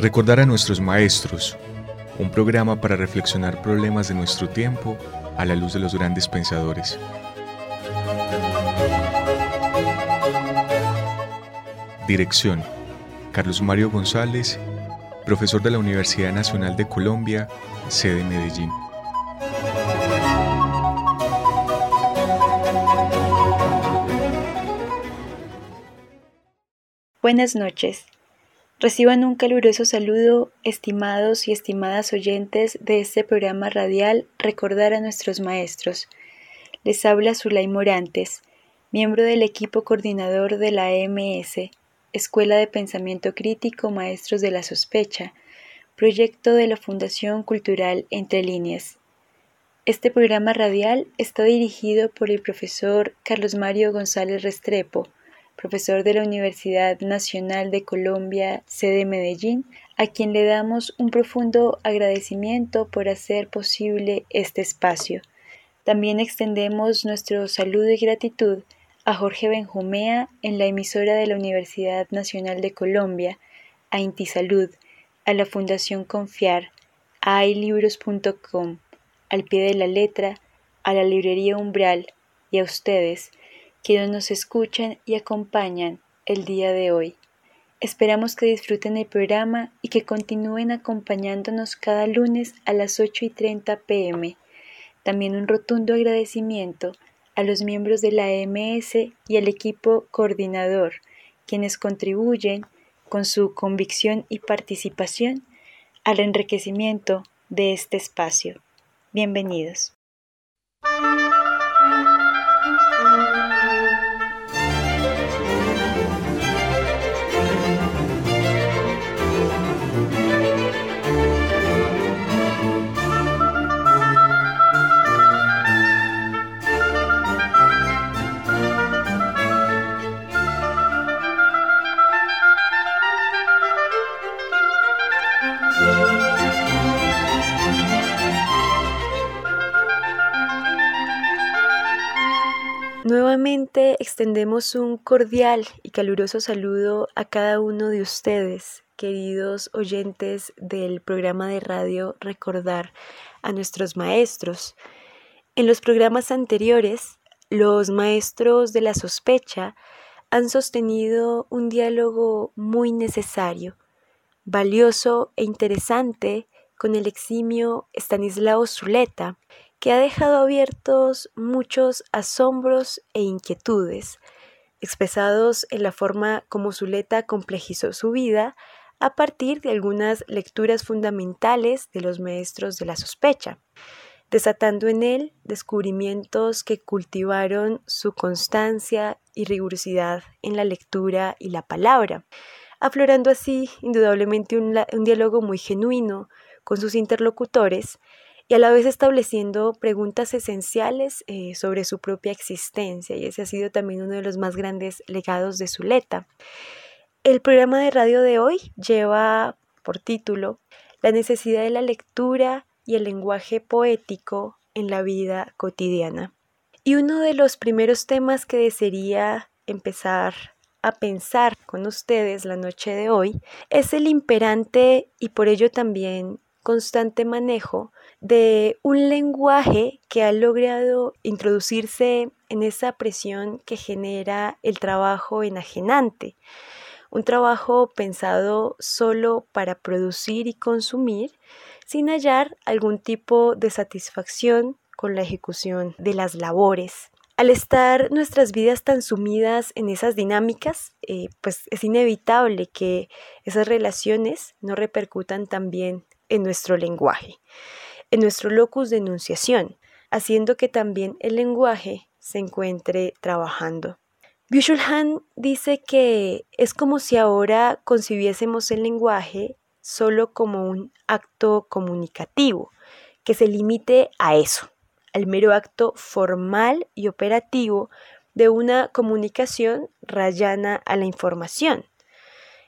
Recordar a nuestros maestros, un programa para reflexionar problemas de nuestro tiempo a la luz de los grandes pensadores. Dirección, Carlos Mario González, profesor de la Universidad Nacional de Colombia, sede Medellín. Buenas noches. Reciban un caluroso saludo, estimados y estimadas oyentes de este programa radial Recordar a nuestros maestros. Les habla Zulay Morantes, miembro del equipo coordinador de la EMS, Escuela de Pensamiento Crítico Maestros de la Sospecha, proyecto de la Fundación Cultural Entre Líneas. Este programa radial está dirigido por el profesor Carlos Mario González Restrepo, profesor de la Universidad Nacional de Colombia, sede Medellín, a quien le damos un profundo agradecimiento por hacer posible este espacio. También extendemos nuestro saludo y gratitud a Jorge Benjumea en la emisora de la Universidad Nacional de Colombia, a Intisalud, a la Fundación Confiar, a iLibros.com, al pie de la letra, a la librería Umbral y a ustedes, quienes nos escuchan y acompañan el día de hoy. Esperamos que disfruten el programa y que continúen acompañándonos cada lunes a las 8 y 30 pm. También un rotundo agradecimiento a los miembros de la EMS y al equipo coordinador, quienes contribuyen con su convicción y participación al enriquecimiento de este espacio. Bienvenidos. Nuevamente extendemos un cordial y caluroso saludo a cada uno de ustedes, queridos oyentes del programa de radio Recordar a nuestros maestros. En los programas anteriores, los maestros de la sospecha han sostenido un diálogo muy necesario, valioso e interesante con el eximio Stanislao Zuleta, que ha dejado abiertos muchos asombros e inquietudes, expresados en la forma como Zuleta complejizó su vida a partir de algunas lecturas fundamentales de los maestros de la sospecha, desatando en él descubrimientos que cultivaron su constancia y rigurosidad en la lectura y la palabra, aflorando así indudablemente un, diálogo muy genuino con sus interlocutores y a la vez estableciendo preguntas esenciales eh, sobre su propia existencia, y ese ha sido también uno de los más grandes legados de Zuleta. El programa de radio de hoy lleva por título La necesidad de la lectura y el lenguaje poético en la vida cotidiana. Y uno de los primeros temas que desearía empezar a pensar con ustedes la noche de hoy es el imperante y por ello también constante manejo de un lenguaje que ha logrado introducirse en esa presión que genera el trabajo enajenante, un trabajo pensado solo para producir y consumir sin hallar algún tipo de satisfacción con la ejecución de las labores. Al estar nuestras vidas tan sumidas en esas dinámicas, eh, pues es inevitable que esas relaciones no repercutan también en nuestro lenguaje en nuestro locus de enunciación, haciendo que también el lenguaje se encuentre trabajando. byung Han dice que es como si ahora concibiésemos el lenguaje solo como un acto comunicativo, que se limite a eso, al mero acto formal y operativo de una comunicación rayana a la información.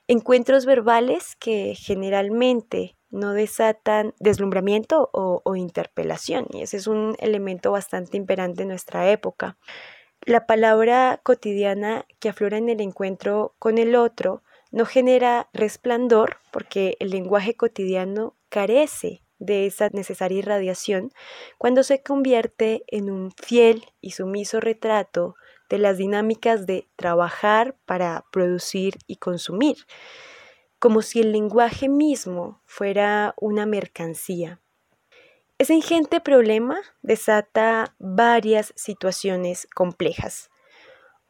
Encuentros verbales que generalmente no desatan deslumbramiento o, interpelación, y ese es un elemento bastante imperante en nuestra época. La palabra cotidiana que aflora en el encuentro con el otro no genera resplandor porque el lenguaje cotidiano carece de esa necesaria irradiación cuando se convierte en un fiel y sumiso retrato de las dinámicas de trabajar para producir y consumir, como si el lenguaje mismo fuera una mercancía. Ese ingente problema desata varias situaciones complejas.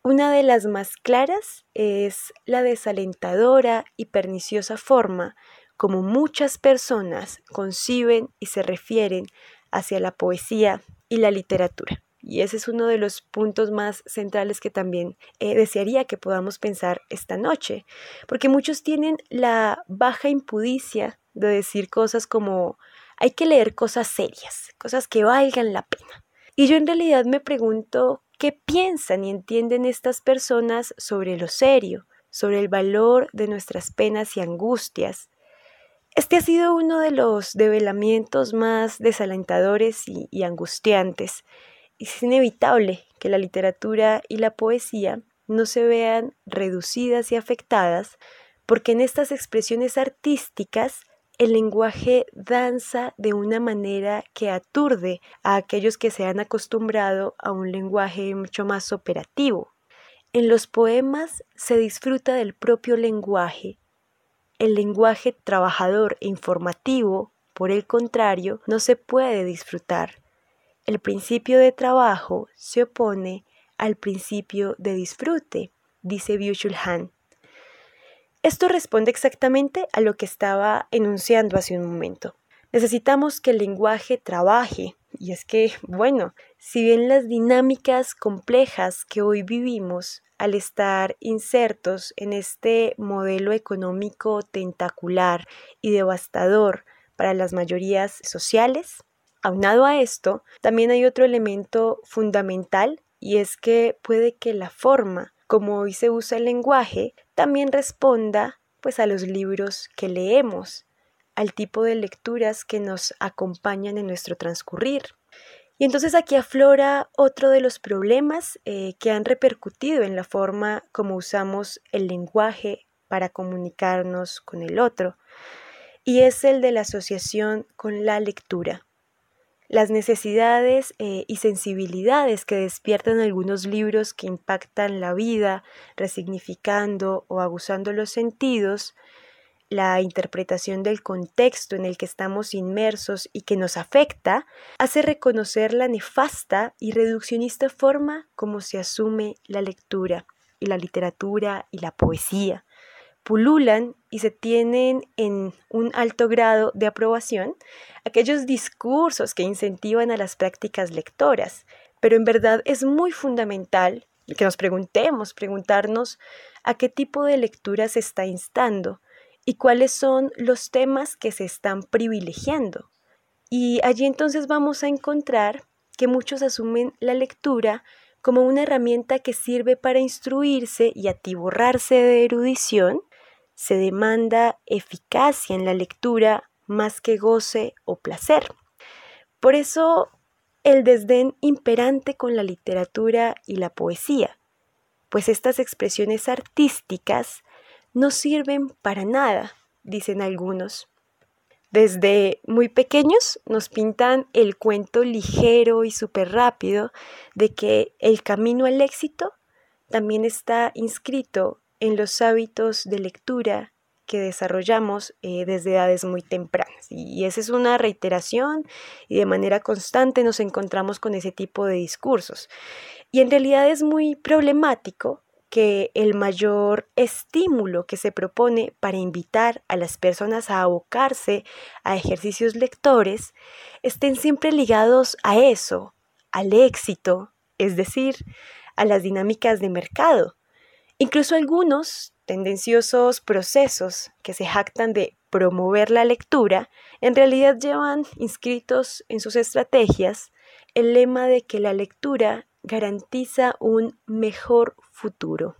Una de las más claras es la desalentadora y perniciosa forma como muchas personas conciben y se refieren hacia la poesía y la literatura. Y ese es uno de los puntos más centrales que también eh, desearía que podamos pensar esta noche, porque muchos tienen la baja impudicia de decir cosas como hay que leer cosas serias, cosas que valgan la pena. Y yo en realidad me pregunto qué piensan y entienden estas personas sobre lo serio, sobre el valor de nuestras penas y angustias, este ha sido uno de los develamientos más desalentadores y, angustiantes. Es inevitable que la literatura y la poesía no se vean reducidas y afectadas porque en estas expresiones artísticas el lenguaje danza de una manera que aturde a aquellos que se han acostumbrado a un lenguaje mucho más operativo. En los poemas se disfruta del propio lenguaje el lenguaje trabajador e informativo, por el contrario, no se puede disfrutar. El principio de trabajo se opone al principio de disfrute, dice Byung-Chul. Esto responde exactamente a lo que estaba enunciando hace un momento. Necesitamos que el lenguaje trabaje, y es que, bueno, si bien las dinámicas complejas que hoy vivimos al estar insertos en este modelo económico tentacular y devastador para las mayorías sociales. Aunado a esto, también hay otro elemento fundamental y es que puede que la forma como hoy se usa el lenguaje también responda pues a los libros que leemos, al tipo de lecturas que nos acompañan en nuestro transcurrir. Y entonces aquí aflora otro de los problemas eh, que han repercutido en la forma como usamos el lenguaje para comunicarnos con el otro, y es el de la asociación con la lectura. Las necesidades eh, y sensibilidades que despiertan algunos libros que impactan la vida, resignificando o abusando los sentidos, la interpretación del contexto en el que estamos inmersos y que nos afecta, hace reconocer la nefasta y reduccionista forma como se asume la lectura y la literatura y la poesía. Pululan y se tienen en un alto grado de aprobación aquellos discursos que incentivan a las prácticas lectoras, pero en verdad es muy fundamental que nos preguntemos, preguntarnos a qué tipo de lectura se está instando, y cuáles son los temas que se están privilegiando. Y allí entonces vamos a encontrar que muchos asumen la lectura como una herramienta que sirve para instruirse y atiborrarse de erudición, se demanda eficacia en la lectura más que goce o placer. Por eso el desdén imperante con la literatura y la poesía, pues estas expresiones artísticas no sirven para nada, dicen algunos. Desde muy pequeños nos pintan el cuento ligero y súper rápido de que el camino al éxito también está inscrito en los hábitos de lectura que desarrollamos eh, desde edades muy tempranas. Y esa es una reiteración y de manera constante nos encontramos con ese tipo de discursos. Y en realidad es muy problemático que el mayor estímulo que se propone para invitar a las personas a abocarse a ejercicios lectores estén siempre ligados a eso, al éxito, es decir, a las dinámicas de mercado. Incluso algunos tendenciosos procesos que se jactan de promover la lectura, en realidad llevan inscritos en sus estrategias el lema de que la lectura garantiza un mejor futuro.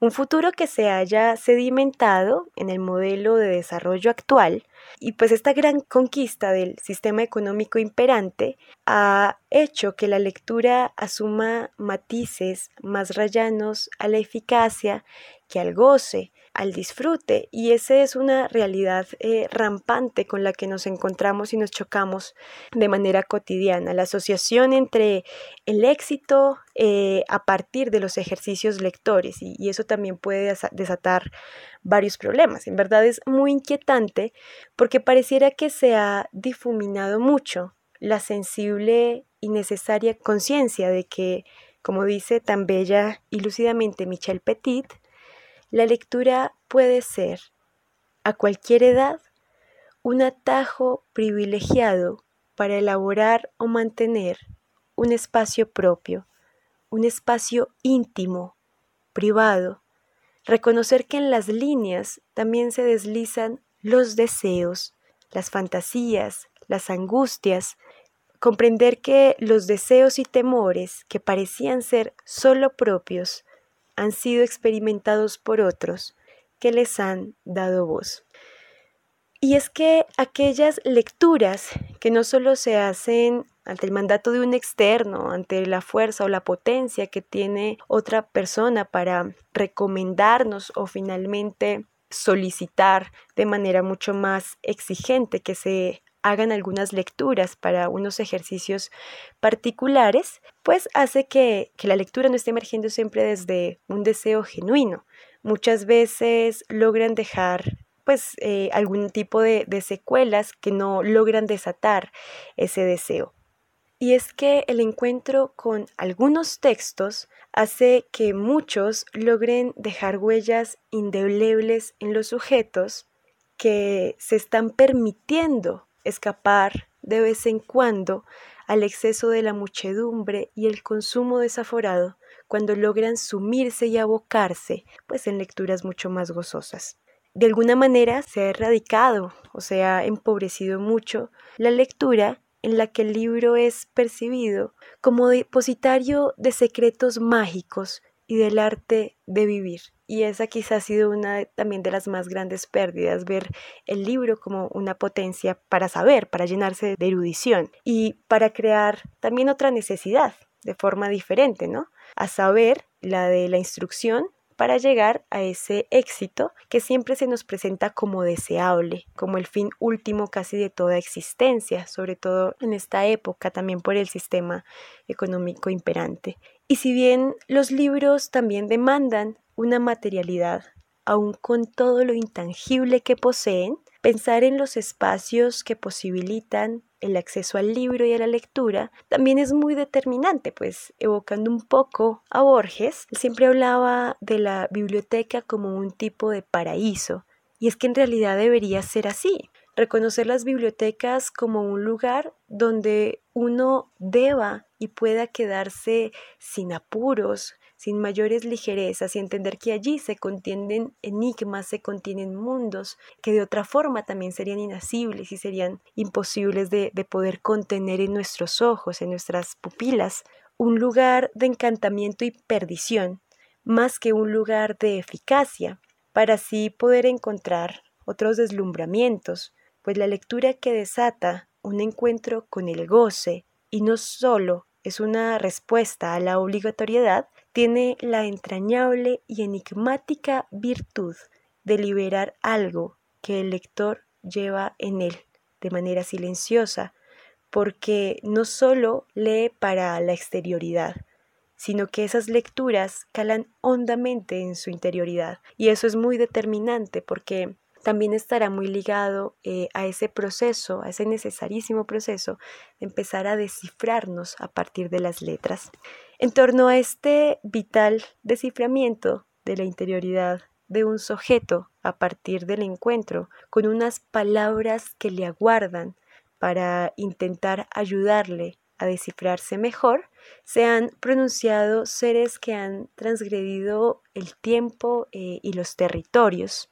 Un futuro que se haya sedimentado en el modelo de desarrollo actual y pues esta gran conquista del sistema económico imperante ha hecho que la lectura asuma matices más rayanos a la eficacia que al goce, al disfrute y esa es una realidad eh, rampante con la que nos encontramos y nos chocamos de manera cotidiana. La asociación entre el éxito eh, a partir de los ejercicios lectores y, eso también puede desatar varios problemas. En verdad es muy inquietante porque pareciera que se ha difuminado mucho la sensible y necesaria conciencia de que, como dice tan bella y lúcidamente Michel Petit, la lectura puede ser, a cualquier edad, un atajo privilegiado para elaborar o mantener un espacio propio, un espacio íntimo, privado, reconocer que en las líneas también se deslizan los deseos, las fantasías, las angustias, comprender que los deseos y temores que parecían ser solo propios han sido experimentados por otros que les han dado voz. Y es que aquellas lecturas que no solo se hacen ante el mandato de un externo, ante la fuerza o la potencia que tiene otra persona para recomendarnos o finalmente solicitar de manera mucho más exigente que se hagan algunas lecturas para unos ejercicios particulares, pues hace que, la lectura no esté emergiendo siempre desde un deseo genuino. Muchas veces logran dejar pues eh, algún tipo de, de secuelas que no logran desatar ese deseo. Y es que el encuentro con algunos textos hace que muchos logren dejar huellas indelebles en los sujetos que se están permitiendo escapar de vez en cuando al exceso de la muchedumbre y el consumo desaforado cuando logran sumirse y abocarse pues en lecturas mucho más gozosas. De alguna manera se ha erradicado o se ha empobrecido mucho la lectura en la que el libro es percibido como depositario de secretos mágicos y del arte de vivir. Y esa quizá ha sido una también de las más grandes pérdidas, ver el libro como una potencia para saber, para llenarse de erudición y para crear también otra necesidad de forma diferente, ¿no? A saber, la de la instrucción para llegar a ese éxito que siempre se nos presenta como deseable, como el fin último casi de toda existencia, sobre todo en esta época también por el sistema económico imperante. Y si bien los libros también demandan una materialidad, aun con todo lo intangible que poseen, pensar en los espacios que posibilitan el acceso al libro y a la lectura también es muy determinante, pues evocando un poco a Borges, siempre hablaba de la biblioteca como un tipo de paraíso, y es que en realidad debería ser así, reconocer las bibliotecas como un lugar donde uno deba y pueda quedarse sin apuros, sin mayores ligerezas y entender que allí se contienen enigmas, se contienen mundos que de otra forma también serían inacibles y serían imposibles de, de poder contener en nuestros ojos, en nuestras pupilas. Un lugar de encantamiento y perdición, más que un lugar de eficacia, para así poder encontrar otros deslumbramientos, pues la lectura que desata un encuentro con el goce y no solo es una respuesta a la obligatoriedad, tiene la entrañable y enigmática virtud de liberar algo que el lector lleva en él de manera silenciosa, porque no solo lee para la exterioridad, sino que esas lecturas calan hondamente en su interioridad. Y eso es muy determinante porque también estará muy ligado eh, a ese proceso, a ese necesarísimo proceso de empezar a descifrarnos a partir de las letras. En torno a este vital desciframiento de la interioridad de un sujeto a partir del encuentro con unas palabras que le aguardan para intentar ayudarle a descifrarse mejor, se han pronunciado seres que han transgredido el tiempo eh, y los territorios,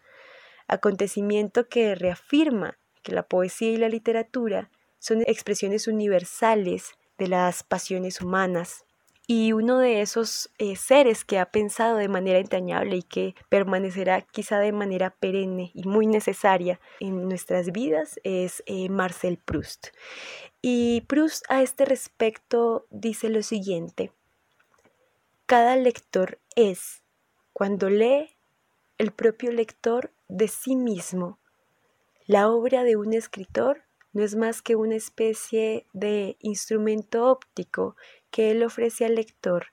acontecimiento que reafirma que la poesía y la literatura son expresiones universales de las pasiones humanas. Y uno de esos eh, seres que ha pensado de manera entrañable y que permanecerá quizá de manera perenne y muy necesaria en nuestras vidas es eh, Marcel Proust. Y Proust a este respecto dice lo siguiente, cada lector es, cuando lee, el propio lector de sí mismo. La obra de un escritor no es más que una especie de instrumento óptico que él ofrece al lector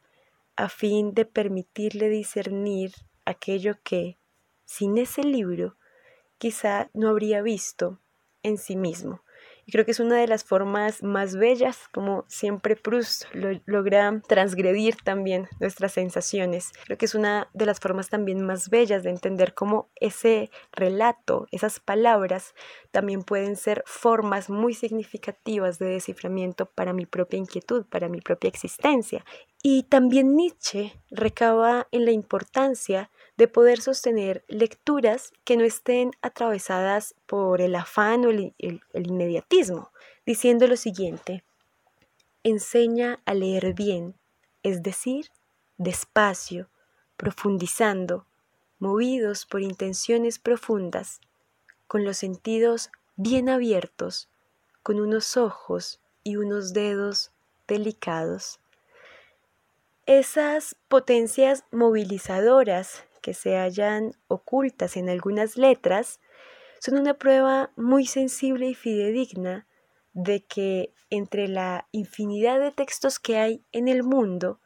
a fin de permitirle discernir aquello que, sin ese libro, quizá no habría visto en sí mismo. Y creo que es una de las formas más bellas, como siempre Proust logra transgredir también nuestras sensaciones. Creo que es una de las formas también más bellas de entender cómo ese relato, esas palabras, también pueden ser formas muy significativas de desciframiento para mi propia inquietud, para mi propia existencia. Y también Nietzsche recaba en la importancia de poder sostener lecturas que no estén atravesadas por el afán o el, inmediatismo, diciendo lo siguiente, enseña a leer bien, es decir, despacio, profundizando, movidos por intenciones profundas, con los sentidos bien abiertos, con unos ojos y unos dedos delicados. Esas potencias movilizadoras que se hallan ocultas en algunas letras son una prueba muy sensible y fidedigna de que entre la infinidad de textos que hay en el mundo,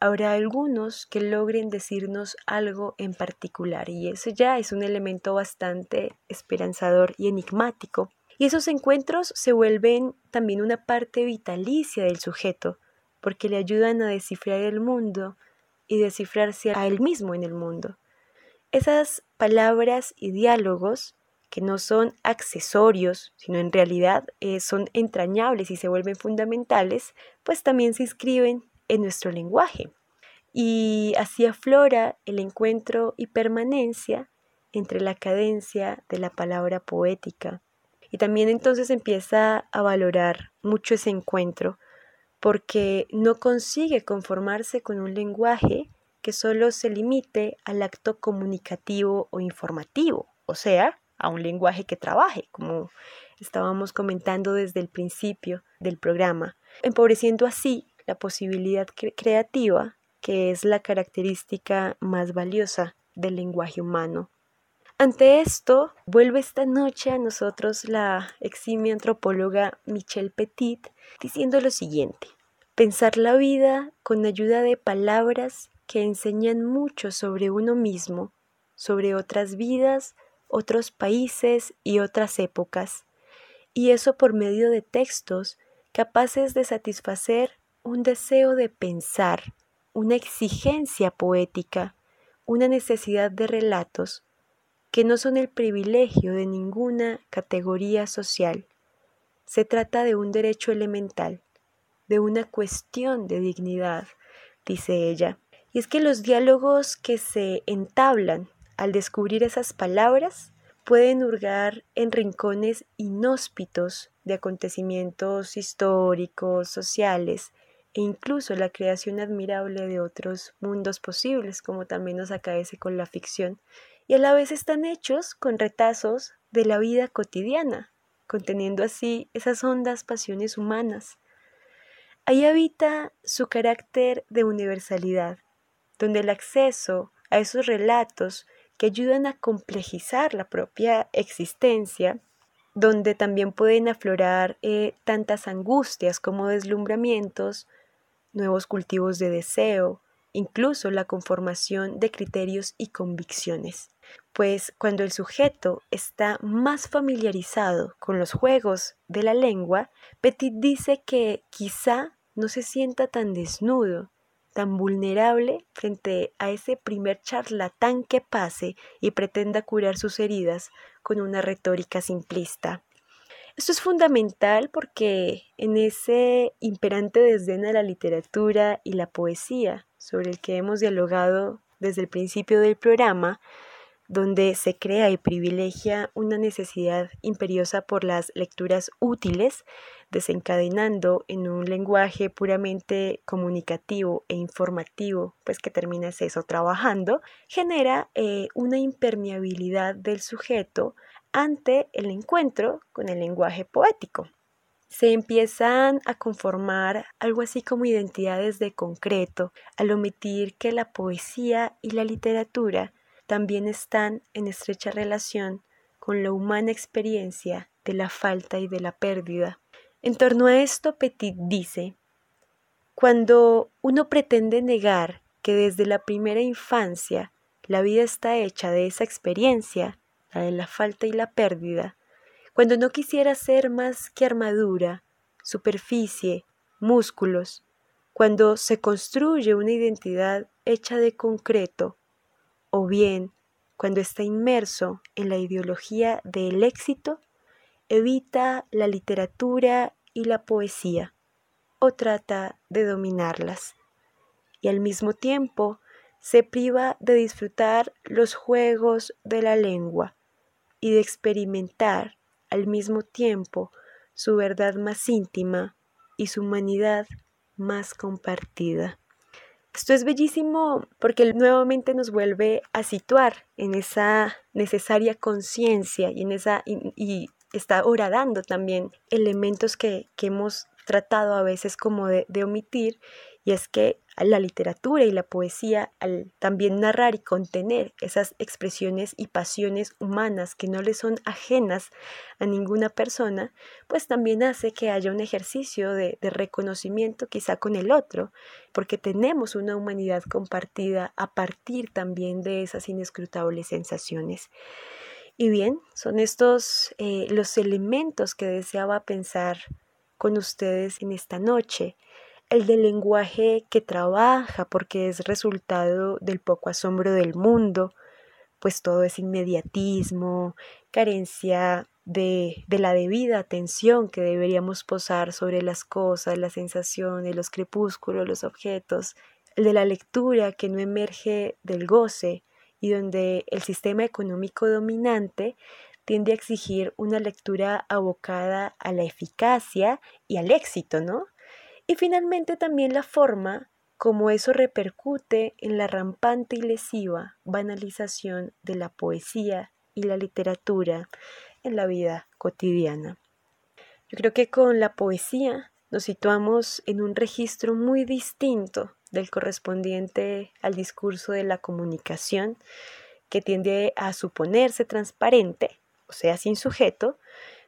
habrá algunos que logren decirnos algo en particular y eso ya es un elemento bastante esperanzador y enigmático. Y esos encuentros se vuelven también una parte vitalicia del sujeto, porque le ayudan a descifrar el mundo y descifrarse a él mismo en el mundo. Esas palabras y diálogos que no son accesorios, sino en realidad eh, son entrañables y se vuelven fundamentales, pues también se inscriben en nuestro lenguaje. Y así aflora el encuentro y permanencia entre la cadencia de la palabra poética. Y también entonces empieza a valorar mucho ese encuentro, porque no consigue conformarse con un lenguaje que solo se limite al acto comunicativo o informativo, o sea, a un lenguaje que trabaje, como estábamos comentando desde el principio del programa, empobreciendo así la posibilidad creativa, que es la característica más valiosa del lenguaje humano. Ante esto, vuelve esta noche a nosotros la eximia antropóloga Michelle Petit diciendo lo siguiente. Pensar la vida con ayuda de palabras que enseñan mucho sobre uno mismo, sobre otras vidas, otros países y otras épocas, y eso por medio de textos capaces de satisfacer un deseo de pensar, una exigencia poética, una necesidad de relatos, que no son el privilegio de ninguna categoría social. Se trata de un derecho elemental, de una cuestión de dignidad, dice ella. Y es que los diálogos que se entablan al descubrir esas palabras pueden hurgar en rincones inhóspitos de acontecimientos históricos, sociales, e incluso la creación admirable de otros mundos posibles, como también nos acaece con la ficción, y a la vez están hechos con retazos de la vida cotidiana, conteniendo así esas hondas pasiones humanas. Ahí habita su carácter de universalidad, donde el acceso a esos relatos que ayudan a complejizar la propia existencia, donde también pueden aflorar eh, tantas angustias como deslumbramientos, nuevos cultivos de deseo, incluso la conformación de criterios y convicciones. Pues cuando el sujeto está más familiarizado con los juegos de la lengua, Petit dice que quizá no se sienta tan desnudo, tan vulnerable frente a ese primer charlatán que pase y pretenda curar sus heridas con una retórica simplista. Esto es fundamental porque en ese imperante desdén a la literatura y la poesía sobre el que hemos dialogado desde el principio del programa, donde se crea y privilegia una necesidad imperiosa por las lecturas útiles, desencadenando en un lenguaje puramente comunicativo e informativo, pues que termina eso trabajando, genera eh, una impermeabilidad del sujeto ante el encuentro con el lenguaje poético. Se empiezan a conformar algo así como identidades de concreto, al omitir que la poesía y la literatura también están en estrecha relación con la humana experiencia de la falta y de la pérdida. En torno a esto, Petit dice, cuando uno pretende negar que desde la primera infancia la vida está hecha de esa experiencia, la de la falta y la pérdida, cuando no quisiera ser más que armadura, superficie, músculos, cuando se construye una identidad hecha de concreto, o bien cuando está inmerso en la ideología del éxito, evita la literatura y la poesía, o trata de dominarlas, y al mismo tiempo se priva de disfrutar los juegos de la lengua y de experimentar al mismo tiempo su verdad más íntima y su humanidad más compartida. Esto es bellísimo porque nuevamente nos vuelve a situar en esa necesaria conciencia y en esa y, está horadando también elementos que, hemos tratado a veces como de omitir y es que la literatura y la poesía, al también narrar y contener esas expresiones y pasiones humanas que no le son ajenas a ninguna persona, pues también hace que haya un ejercicio de, de reconocimiento quizá con el otro, porque tenemos una humanidad compartida a partir también de esas inescrutables sensaciones. Y bien, son estos eh, los elementos que deseaba pensar con ustedes en esta noche el del lenguaje que trabaja porque es resultado del poco asombro del mundo, pues todo es inmediatismo, carencia de, la debida atención que deberíamos posar sobre las cosas, las sensaciones, los crepúsculos, los objetos, el de la lectura que no emerge del goce y donde el sistema económico dominante tiende a exigir una lectura abocada a la eficacia y al éxito, ¿no? Y finalmente también la forma como eso repercute en la rampante y lesiva banalización de la poesía y la literatura en la vida cotidiana. Yo creo que con la poesía nos situamos en un registro muy distinto del correspondiente al discurso de la comunicación, que tiende a suponerse transparente, o sea, sin sujeto,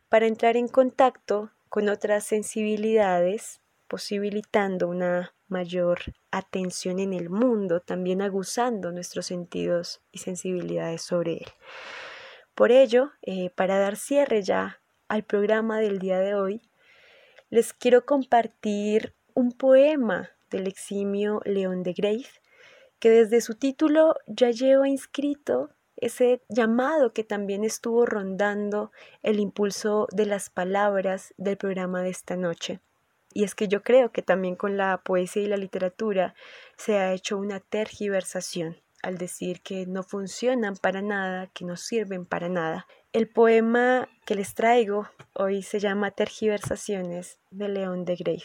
para entrar en contacto con otras sensibilidades posibilitando una mayor atención en el mundo, también aguzando nuestros sentidos y sensibilidades sobre él. Por ello, eh, para dar cierre ya al programa del día de hoy, les quiero compartir un poema del eximio León de Grave, que desde su título ya lleva inscrito ese llamado que también estuvo rondando el impulso de las palabras del programa de esta noche. Y es que yo creo que también con la poesía y la literatura se ha hecho una tergiversación al decir que no funcionan para nada, que no sirven para nada. El poema que les traigo hoy se llama Tergiversaciones de León de Grave.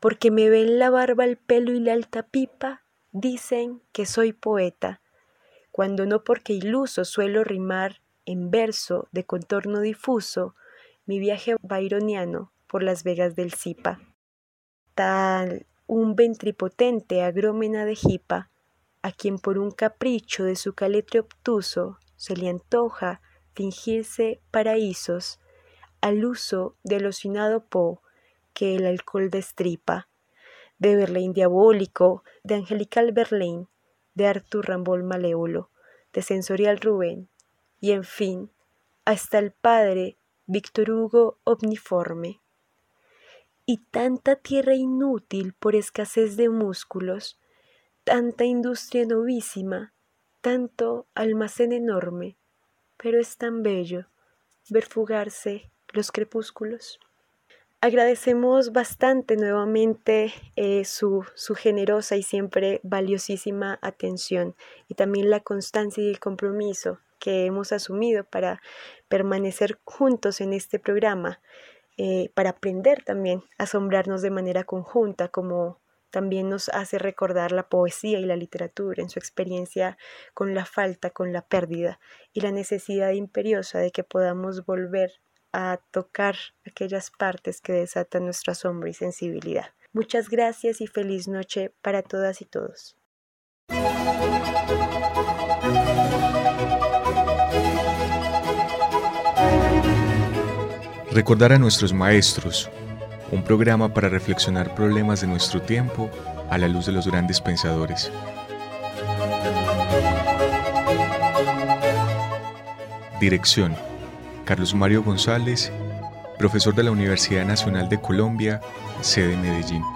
Porque me ven la barba, el pelo y la alta pipa, dicen que soy poeta, cuando no porque iluso suelo rimar en verso de contorno difuso mi viaje byroniano por las vegas del Zipa. Tal un ventripotente agrómena de jipa, a quien por un capricho de su caletre obtuso se le antoja fingirse paraísos al uso del ocinado po que el alcohol destripa, de Berlín diabólico, de angelical Berlín, de Artur Rambol malévolo, de sensorial Rubén, y en fin, hasta el padre Víctor Hugo omniforme y tanta tierra inútil por escasez de músculos, tanta industria novísima, tanto almacén enorme, pero es tan bello ver fugarse los crepúsculos. Agradecemos bastante nuevamente eh, su, su generosa y siempre valiosísima atención y también la constancia y el compromiso que hemos asumido para permanecer juntos en este programa eh, para aprender también asombrarnos de manera conjunta, como también nos hace recordar la poesía y la literatura en su experiencia con la falta, con la pérdida y la necesidad imperiosa de que podamos volver a tocar aquellas partes que desatan nuestro asombro y sensibilidad. Muchas gracias y feliz noche para todas y todos. Recordar a nuestros maestros, un programa para reflexionar problemas de nuestro tiempo a la luz de los grandes pensadores. Dirección, Carlos Mario González, profesor de la Universidad Nacional de Colombia, sede Medellín.